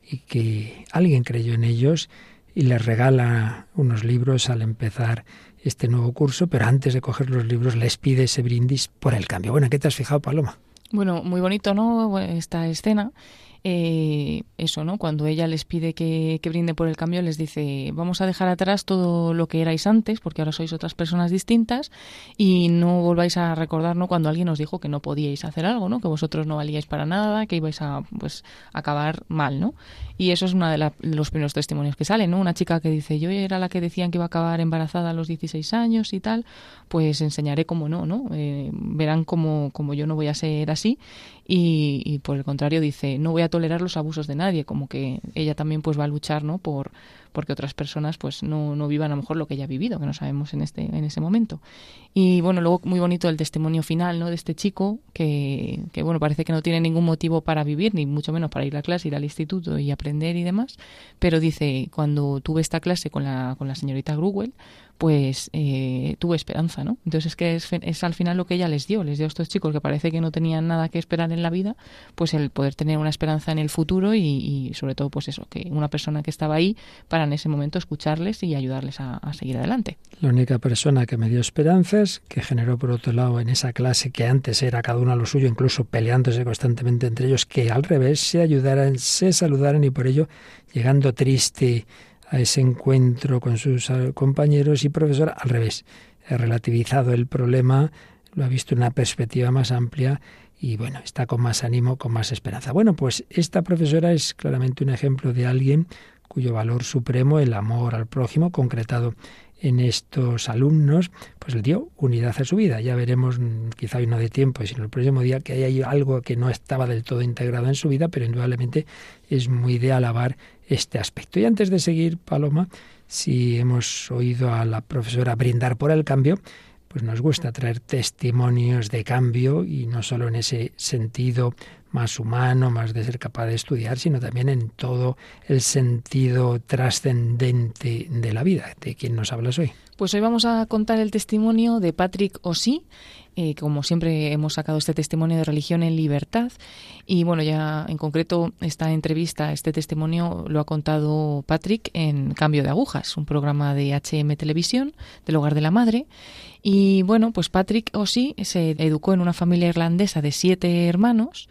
y que alguien creyó en ellos y les regala unos libros al empezar este nuevo curso, pero antes de coger los libros les pide ese brindis por el cambio. Bueno, ¿qué te has fijado, Paloma? Bueno, muy bonito, ¿no? Esta escena. Eh, eso, ¿no? Cuando ella les pide que, que brinde por el cambio, les dice, vamos a dejar atrás todo lo que erais antes, porque ahora sois otras personas distintas, y no volváis a recordar, ¿no? Cuando alguien os dijo que no podíais hacer algo, ¿no? Que vosotros no valíais para nada, que ibais a, pues, acabar mal, ¿no? Y eso es uno de los primeros testimonios que salen, ¿no? Una chica que dice, yo era la que decían que iba a acabar embarazada a los 16 años y tal, pues enseñaré cómo no, ¿no? Eh, verán cómo, cómo yo no voy a ser así y, por el contrario dice no voy a tolerar los abusos de nadie como que ella también pues va a luchar no por porque otras personas pues no, no vivan a lo mejor lo que ella ha vivido que no sabemos en este en ese momento. Y bueno luego muy bonito el testimonio final no de este chico que, que bueno parece que no tiene ningún motivo para vivir ni mucho menos para ir a clase ir al instituto y aprender y demás pero dice cuando tuve esta clase con la con la señorita Gruwell pues eh, tuvo esperanza, ¿no? Entonces es que es, al final lo que ella les dio, les dio a estos chicos que parece que no tenían nada que esperar en la vida, pues el poder tener una esperanza en el futuro y, sobre todo pues eso, que una persona que estaba ahí para en ese momento escucharles y ayudarles a, seguir adelante. La única persona que me dio esperanzas, que generó por otro lado en esa clase que antes era cada uno a lo suyo, incluso peleándose constantemente entre ellos, que al revés se ayudaran, se saludaran y por ello llegando triste a ese encuentro con sus eh, compañeros y profesor al revés. Ha relativizado el problema, lo ha visto en una perspectiva más amplia y bueno, está con más ánimo, con más esperanza. Bueno, pues esta profesora es claramente un ejemplo de alguien cuyo valor supremo, el amor al prójimo, concretado en estos alumnos, pues le dio unidad a su vida. Ya veremos, mm, quizá hoy no de tiempo, sino el próximo día, que hay algo que no estaba del todo integrado en su vida, pero indudablemente es muy de alabar este aspecto. Y antes de seguir, Paloma, si hemos oído a la profesora brindar por el cambio, pues nos gusta traer testimonios de cambio y no solo en ese sentido más humano, más de ser capaz de estudiar, sino también en todo el sentido trascendente de la vida. ¿De quién nos hablas hoy? Pues hoy vamos a contar el testimonio de Patrick Osí, eh, como siempre hemos sacado este testimonio de religión en libertad. Y bueno, ya en concreto esta entrevista, este testimonio lo ha contado Patrick en Cambio de Agujas, un programa de HM Televisión del Hogar de la Madre. Y bueno, pues Patrick Osí se educó en una familia irlandesa de siete hermanos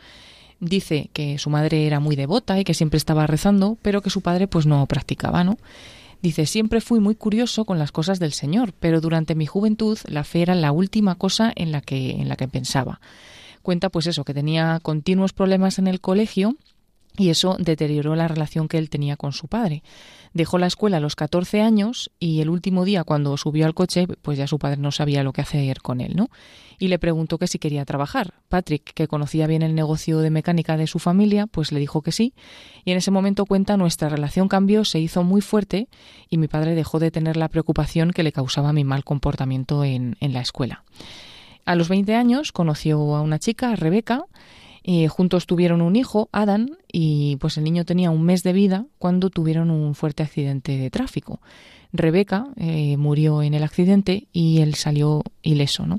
dice que su madre era muy devota y que siempre estaba rezando, pero que su padre pues no practicaba, ¿no? Dice, siempre fui muy curioso con las cosas del Señor, pero durante mi juventud la fe era la última cosa en la que, en la que pensaba. Cuenta pues eso, que tenía continuos problemas en el colegio y eso deterioró la relación que él tenía con su padre. Dejó la escuela a los 14 años y el último día cuando subió al coche, pues ya su padre no sabía lo que hacer con él, ¿no? Y le preguntó que si quería trabajar. Patrick, que conocía bien el negocio de mecánica de su familia, pues le dijo que sí. Y en ese momento cuenta nuestra relación cambió, se hizo muy fuerte y mi padre dejó de tener la preocupación que le causaba mi mal comportamiento en, en la escuela. A los 20 años conoció a una chica, Rebeca, eh, juntos tuvieron un hijo, Adam, y pues el niño tenía un mes de vida cuando tuvieron un fuerte accidente de tráfico. Rebeca eh, murió en el accidente y él salió ileso, ¿no?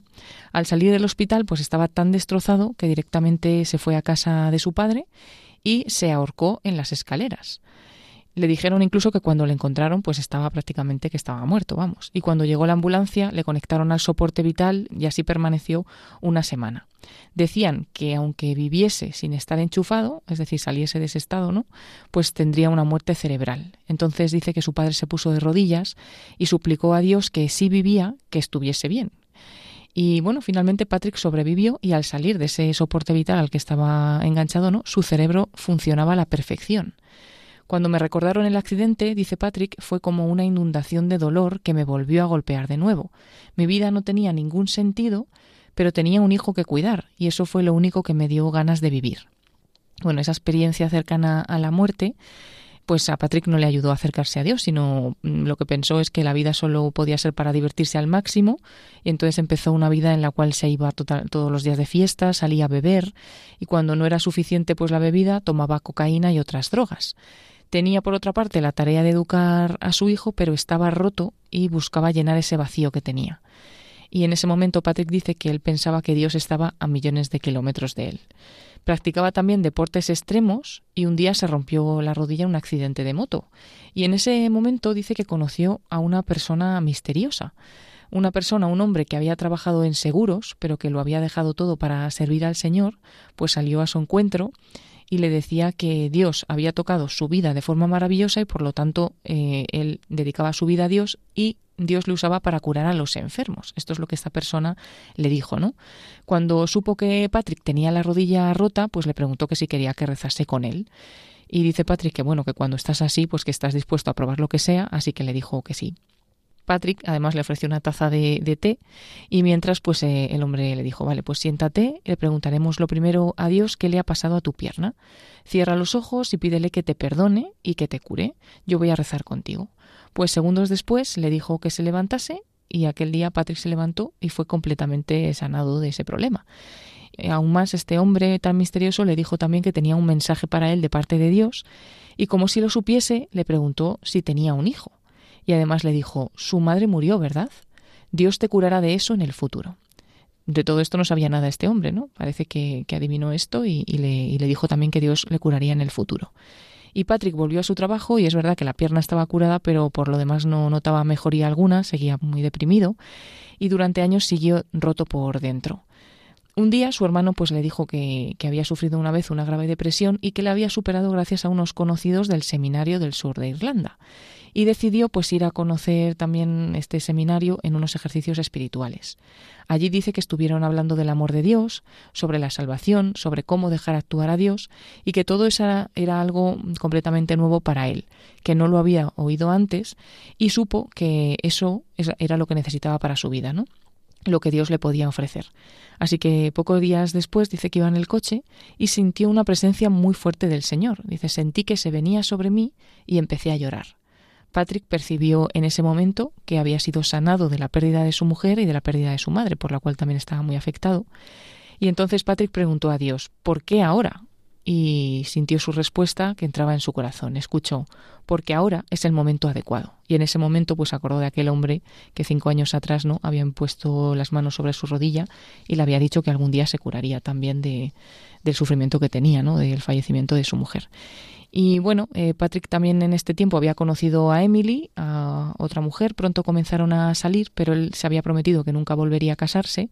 Al salir del hospital, pues estaba tan destrozado que directamente se fue a casa de su padre y se ahorcó en las escaleras. Le dijeron incluso que cuando le encontraron, pues estaba prácticamente que estaba muerto, vamos. Y cuando llegó la ambulancia, le conectaron al soporte vital y así permaneció una semana. Decían que aunque viviese sin estar enchufado, es decir, saliese de ese estado, ¿no? Pues tendría una muerte cerebral. Entonces dice que su padre se puso de rodillas y suplicó a Dios que si vivía, que estuviese bien. Y bueno, finalmente Patrick sobrevivió y al salir de ese soporte vital al que estaba enganchado, ¿no? Su cerebro funcionaba a la perfección. Cuando me recordaron el accidente, dice Patrick, fue como una inundación de dolor que me volvió a golpear de nuevo. Mi vida no tenía ningún sentido, pero tenía un hijo que cuidar, y eso fue lo único que me dio ganas de vivir. Bueno, esa experiencia cercana a la muerte, pues a Patrick no le ayudó a acercarse a Dios, sino mm, lo que pensó es que la vida solo podía ser para divertirse al máximo, y entonces empezó una vida en la cual se iba todos los días de fiesta, salía a beber, y cuando no era suficiente pues la bebida, tomaba cocaína y otras drogas. Tenía, por otra parte, la tarea de educar a su hijo, pero estaba roto y buscaba llenar ese vacío que tenía. Y en ese momento Patrick dice que él pensaba que Dios estaba a millones de kilómetros de él. Practicaba también deportes extremos y un día se rompió la rodilla en un accidente de moto. Y en ese momento dice que conoció a una persona misteriosa. Una persona, un hombre que había trabajado en seguros, pero que lo había dejado todo para servir al Señor, pues salió a su encuentro y le decía que Dios había tocado su vida de forma maravillosa y por lo tanto eh, él dedicaba su vida a Dios y Dios le usaba para curar a los enfermos. Esto es lo que esta persona le dijo, ¿no? Cuando supo que Patrick tenía la rodilla rota, pues le preguntó que si quería que rezase con él. Y dice Patrick que bueno, que cuando estás así, pues que estás dispuesto a probar lo que sea, así que le dijo que sí. Patrick además le ofreció una taza de, té y mientras pues eh, el hombre le dijo, vale, pues siéntate, le preguntaremos lo primero a Dios qué le ha pasado a tu pierna. Cierra los ojos y pídele que te perdone y que te cure. Yo voy a rezar contigo. Pues segundos después le dijo que se levantase y aquel día Patrick se levantó y fue completamente sanado de ese problema. Aún más, este hombre tan misterioso le dijo también que tenía un mensaje para él de parte de Dios y como si lo supiese, le preguntó si tenía un hijo y además le dijo, su madre murió, ¿verdad? Dios te curará de eso en el futuro. De todo esto no sabía nada este hombre, ¿no? Parece que, adivinó esto y, le, y le dijo también que Dios le curaría en el futuro. Y Patrick volvió a su trabajo y es verdad que la pierna estaba curada, pero por lo demás no notaba mejoría alguna, seguía muy deprimido y durante años siguió roto por dentro. Un día su hermano pues le dijo que, había sufrido una vez una grave depresión y que la había superado gracias a unos conocidos del seminario del sur de Irlanda y decidió pues ir a conocer también este seminario en unos ejercicios espirituales. Allí dice que estuvieron hablando del amor de Dios, sobre la salvación, sobre cómo dejar actuar a Dios y que todo eso era, algo completamente nuevo para él, que no lo había oído antes y supo que eso era lo que necesitaba para su vida, ¿no? Lo que Dios le podía ofrecer. Así que pocos días después dice que iba en el coche y sintió una presencia muy fuerte del Señor. Dice, sentí que se venía sobre mí y empecé a llorar. Patrick percibió en ese momento que había sido sanado de la pérdida de su mujer y de la pérdida de su madre, por la cual también estaba muy afectado. Y entonces Patrick preguntó a Dios, ¿por qué ahora? Y sintió su respuesta que entraba en su corazón. Escuchó, porque ahora es el momento adecuado. Y en ese momento pues acordó de aquel hombre que cinco años atrás no habían puesto las manos sobre su rodilla y le había dicho que algún día se curaría también de, del sufrimiento que tenía, ¿no? del fallecimiento de su mujer. Y bueno, eh, Patrick también en este tiempo había conocido a Emily, a otra mujer, pronto comenzaron a salir, pero él se había prometido que nunca volvería a casarse.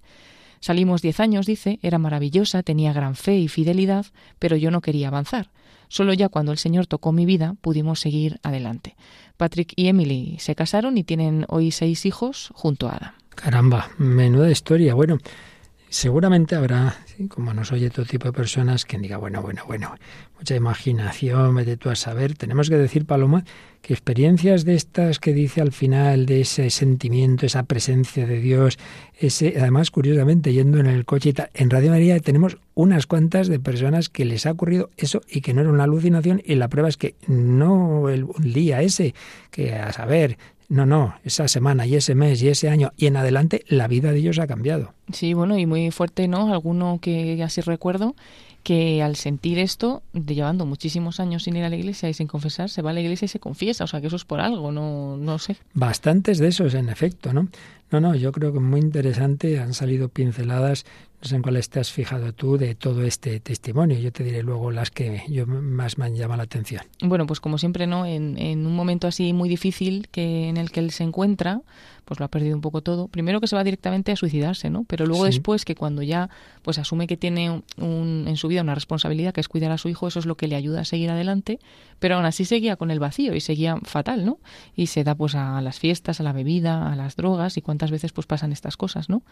Salimos diez años, dice, era maravillosa, tenía gran fe y fidelidad, pero yo no quería avanzar. Solo ya cuando el Señor tocó mi vida pudimos seguir adelante. Patrick y Emily se casaron y tienen hoy seis hijos junto a Adam. Caramba, menuda historia. Bueno, seguramente habrá, como nos oye todo tipo de personas, que diga, bueno, bueno, bueno, mucha imaginación, vete tú a saber. Tenemos que decir, Paloma, que experiencias de estas que dice al final, de ese sentimiento, esa presencia de Dios, ese, además, curiosamente, yendo en el coche y tal, en Radio María tenemos unas cuantas de personas que les ha ocurrido eso y que no era una alucinación y la prueba es que no el día ese, que a saber, no, no, esa semana y ese mes y ese año y en adelante la vida de ellos ha cambiado. Sí, bueno, y muy fuerte, ¿no? Alguno que así recuerdo que al sentir esto, de llevando muchísimos años sin ir a la iglesia y sin confesar, se va a la iglesia y se confiesa, o sea que eso es por algo, no, no sé. Bastantes de esos, en efecto, ¿no? No, no, yo creo que muy interesante, han salido pinceladas no sé en cuáles te has fijado tú de todo este testimonio. Yo te diré luego las que yo más me han llamado la atención. Bueno, pues como siempre, ¿no? En, en un momento así muy difícil que en el que él se encuentra, pues lo ha perdido un poco todo. Primero que se va directamente a suicidarse, ¿no? Pero luego después que cuando ya pues asume que tiene un, en su vida una responsabilidad que es cuidar a su hijo, eso es lo que le ayuda a seguir adelante, pero aún así seguía con el vacío y seguía fatal, ¿no? Y se da pues a las fiestas, a la bebida, a las drogas y cuántas veces pues pasan estas cosas, ¿no?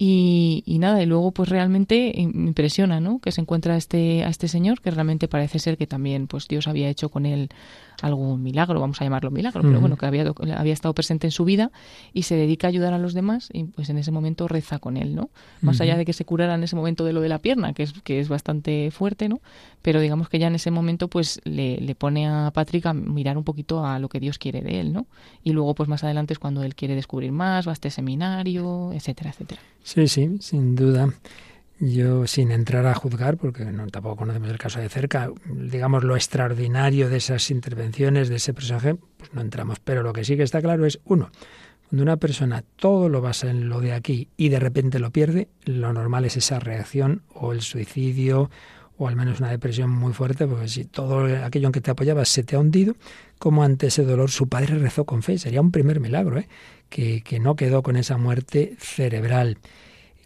Y, y nada, y luego pues realmente impresiona, ¿no? Que se encuentra a este, a este señor que realmente parece ser que también pues Dios había hecho con él algún milagro, vamos a llamarlo milagro, pero bueno, que había, había estado presente en su vida y se dedica a ayudar a los demás y pues en ese momento reza con él, ¿no? Más allá de que se curara en ese momento de lo de la pierna, que es, que es bastante fuerte, ¿no? Pero digamos que ya en ese momento pues le, le pone a Patrick a mirar un poquito a lo que Dios quiere de él, ¿no? Y luego pues más adelante es cuando él quiere descubrir más, va a este seminario, etcétera, etcétera. Sí, sí, sin duda. Yo, sin entrar a juzgar, porque no, tampoco conocemos el caso de cerca, digamos lo extraordinario de esas intervenciones, de ese personaje, pues no entramos. Pero lo que sí que está claro es, uno, cuando una persona todo lo basa en lo de aquí y de repente lo pierde, lo normal es esa reacción o el suicidio o al menos una depresión muy fuerte, porque si todo aquello en que te apoyabas se te ha hundido, como ante ese dolor su padre rezó con fe, sería un primer milagro, ¿eh? que, que no quedó con esa muerte cerebral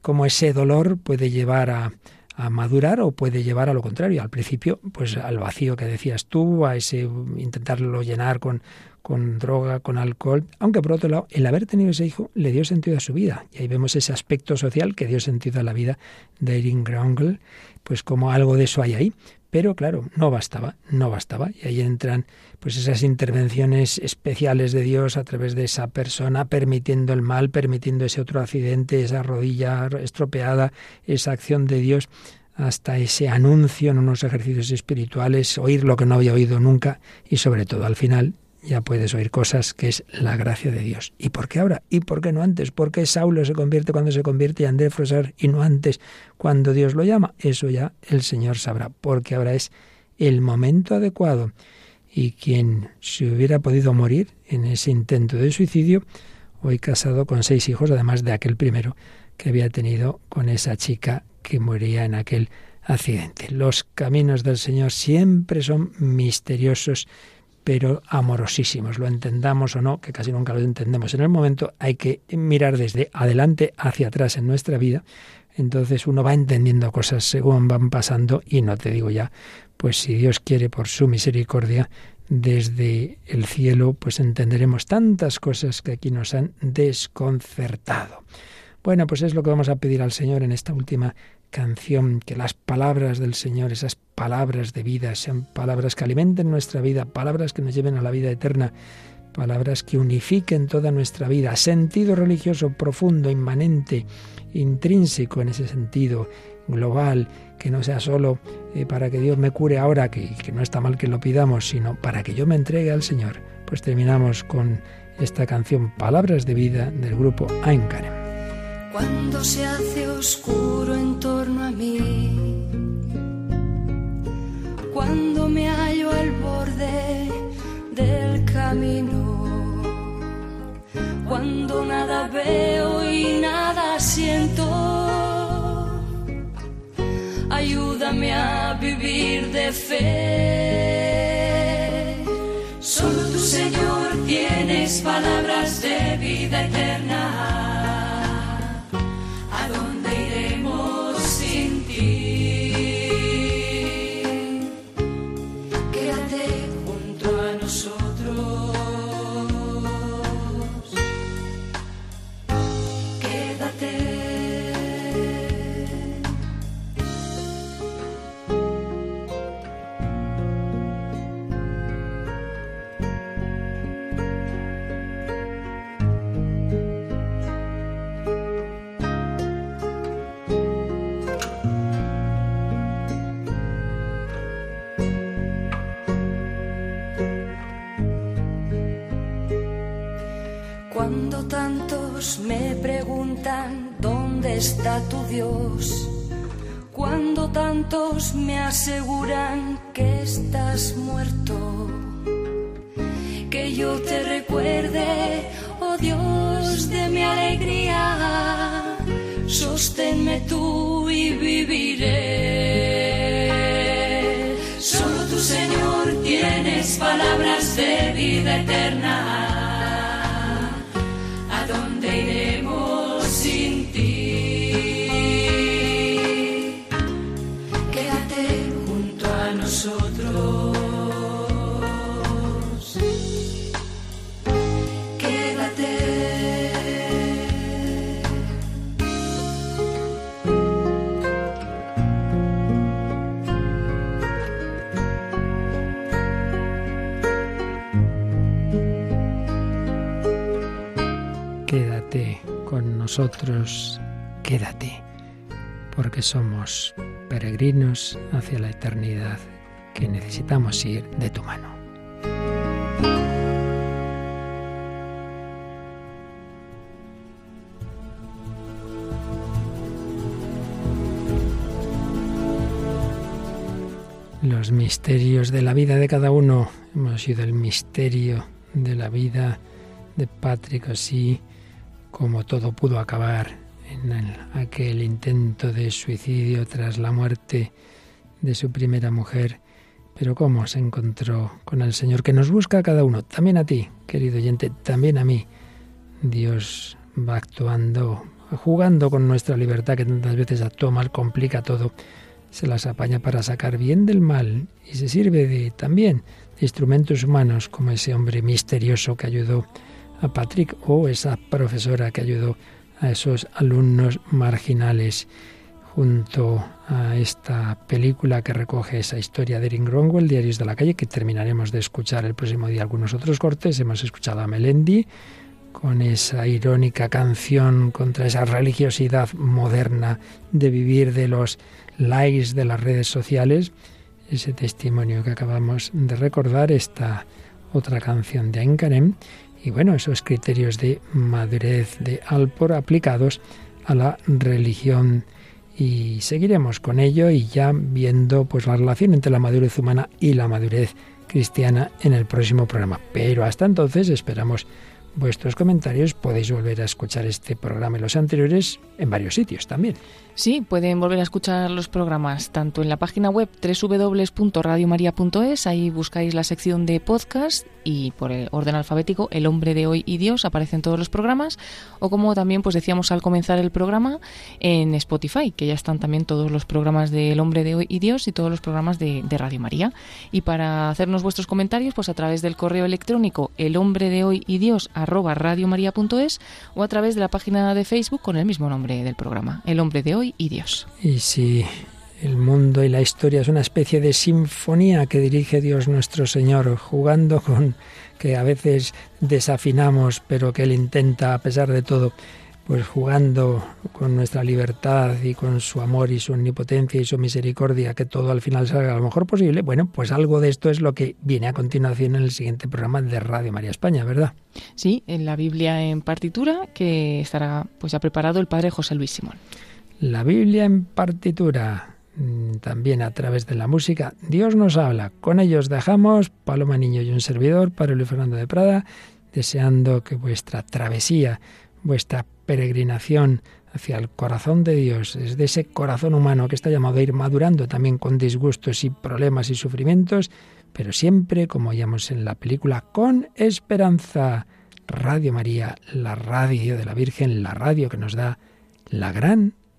cómo ese dolor puede llevar a, a madurar o puede llevar a lo contrario, al principio, pues al vacío que decías tú, a ese intentarlo llenar con, con droga, con alcohol, aunque por otro lado, el haber tenido ese hijo le dio sentido a su vida. Y ahí vemos ese aspecto social que dio sentido a la vida de Erin Grongle, pues como algo de eso hay ahí. Pero claro, no bastaba, no bastaba. Y ahí entran pues esas intervenciones especiales de Dios a través de esa persona, permitiendo el mal, permitiendo ese otro accidente, esa rodilla estropeada, esa acción de Dios hasta ese anuncio en unos ejercicios espirituales, oír lo que no había oído nunca y sobre todo al final ya puedes oír cosas que es la gracia de Dios. ¿Y por qué ahora? ¿Y por qué no antes? ¿Por qué Saulo se convierte cuando se convierte y André Frosar y no antes cuando Dios lo llama? Eso ya el Señor sabrá, porque ahora es el momento adecuado. Y quien se hubiera podido morir en ese intento de suicidio, hoy casado con seis hijos, además de aquel primero que había tenido con esa chica que moría en aquel accidente. Los caminos del Señor siempre son misteriosos pero amorosísimos, lo entendamos o no, que casi nunca lo entendemos. En el momento, hay que mirar desde adelante hacia atrás en nuestra vida, entonces uno va entendiendo cosas según van pasando y no te digo ya, pues si Dios quiere por su misericordia, desde el cielo, pues entenderemos tantas cosas que aquí nos han desconcertado. Bueno, pues es lo que vamos a pedir al Señor en esta última canción, que las palabras del Señor, esas palabras de vida, sean palabras que alimenten nuestra vida, palabras que nos lleven a la vida eterna, palabras que unifiquen toda nuestra vida, sentido religioso profundo, inmanente, intrínseco en ese sentido global, que no sea solo eh, para que Dios me cure ahora, que, que no está mal que lo pidamos, sino para que yo me entregue al Señor. Pues terminamos con esta canción Palabras de Vida del grupo Ainkarem. Cuando se hace oscuro en torno a mí, cuando me hallo al borde del camino, cuando nada veo y nada siento, ayúdame a vivir de fe. Solo tu Señor tienes palabras de vida eterna. Está tu Dios? Cuando tantos me aseguran que estás muerto, que yo te recuerde, oh Dios de mi alegría, sosténme tú y viviré. Solo tu Señor tienes palabras de vida eterna nosotros, quédate, porque somos peregrinos hacia la eternidad que necesitamos ir de tu mano. Los misterios de la vida de cada uno. Hemos sido el misterio de la vida de Patrick así cómo todo pudo acabar en aquel intento de suicidio tras la muerte de su primera mujer, pero cómo se encontró con el Señor que nos busca a cada uno, también a ti, querido oyente, también a mí. Dios va actuando, jugando con nuestra libertad que tantas veces actúa mal, complica todo, se las apaña para sacar bien del mal y se sirve de también de instrumentos humanos como ese hombre misterioso que ayudó a Patrick o esa profesora que ayudó a esos alumnos marginales junto a esta película que recoge esa historia de Erin Gronwell, Diarios de la Calle, que terminaremos de escuchar el próximo día algunos otros cortes. Hemos escuchado a Melendi con esa irónica canción contra esa religiosidad moderna de vivir de los likes de las redes sociales. Ese testimonio que acabamos de recordar, esta otra canción de Ainkarem y bueno, esos criterios de madurez de Alpor aplicados a la religión y seguiremos con ello y ya viendo pues la relación entre la madurez humana y la madurez cristiana en el próximo programa. Pero hasta entonces esperamos vuestros comentarios. Podéis volver a escuchar este programa y los anteriores en varios sitios también. Sí, pueden volver a escuchar los programas tanto en la página web www.radiomaria.es, ahí buscáis la sección de podcast y por el orden alfabético El hombre de hoy y Dios aparecen todos los programas, o como también pues decíamos al comenzar el programa en Spotify, que ya están también todos los programas de El hombre de hoy y Dios y todos los programas de, Radio María. Y para hacernos vuestros comentarios, pues a través del correo electrónico El hombre de hoy y Dios arroba radiomaria.es o a través de la página de Facebook con el mismo nombre del programa, El hombre de hoy y Dios. Y si el mundo y la historia es una especie de sinfonía que dirige Dios nuestro Señor, jugando con que a veces desafinamos, pero que Él intenta, a pesar de todo, pues jugando con nuestra libertad y con su amor y su omnipotencia y su misericordia, que todo al final salga lo mejor posible, bueno, pues algo de esto es lo que viene a continuación en el siguiente programa de Radio María España, ¿verdad? Sí, en la Biblia en partitura, que estará pues ya preparado el Padre José Luis Simón la Biblia en partitura, mm, también a través de la música. Dios nos habla. Con ellos dejamos Paloma Niño y un servidor, Padre Luis Fernando de Prada, deseando que vuestra travesía, vuestra peregrinación hacia el corazón de Dios, desde ese corazón humano que está llamado a ir madurando también con disgustos y problemas y sufrimientos, pero siempre, como veíamos en la película, con esperanza. Radio María, la radio de la Virgen, la radio que nos da la gran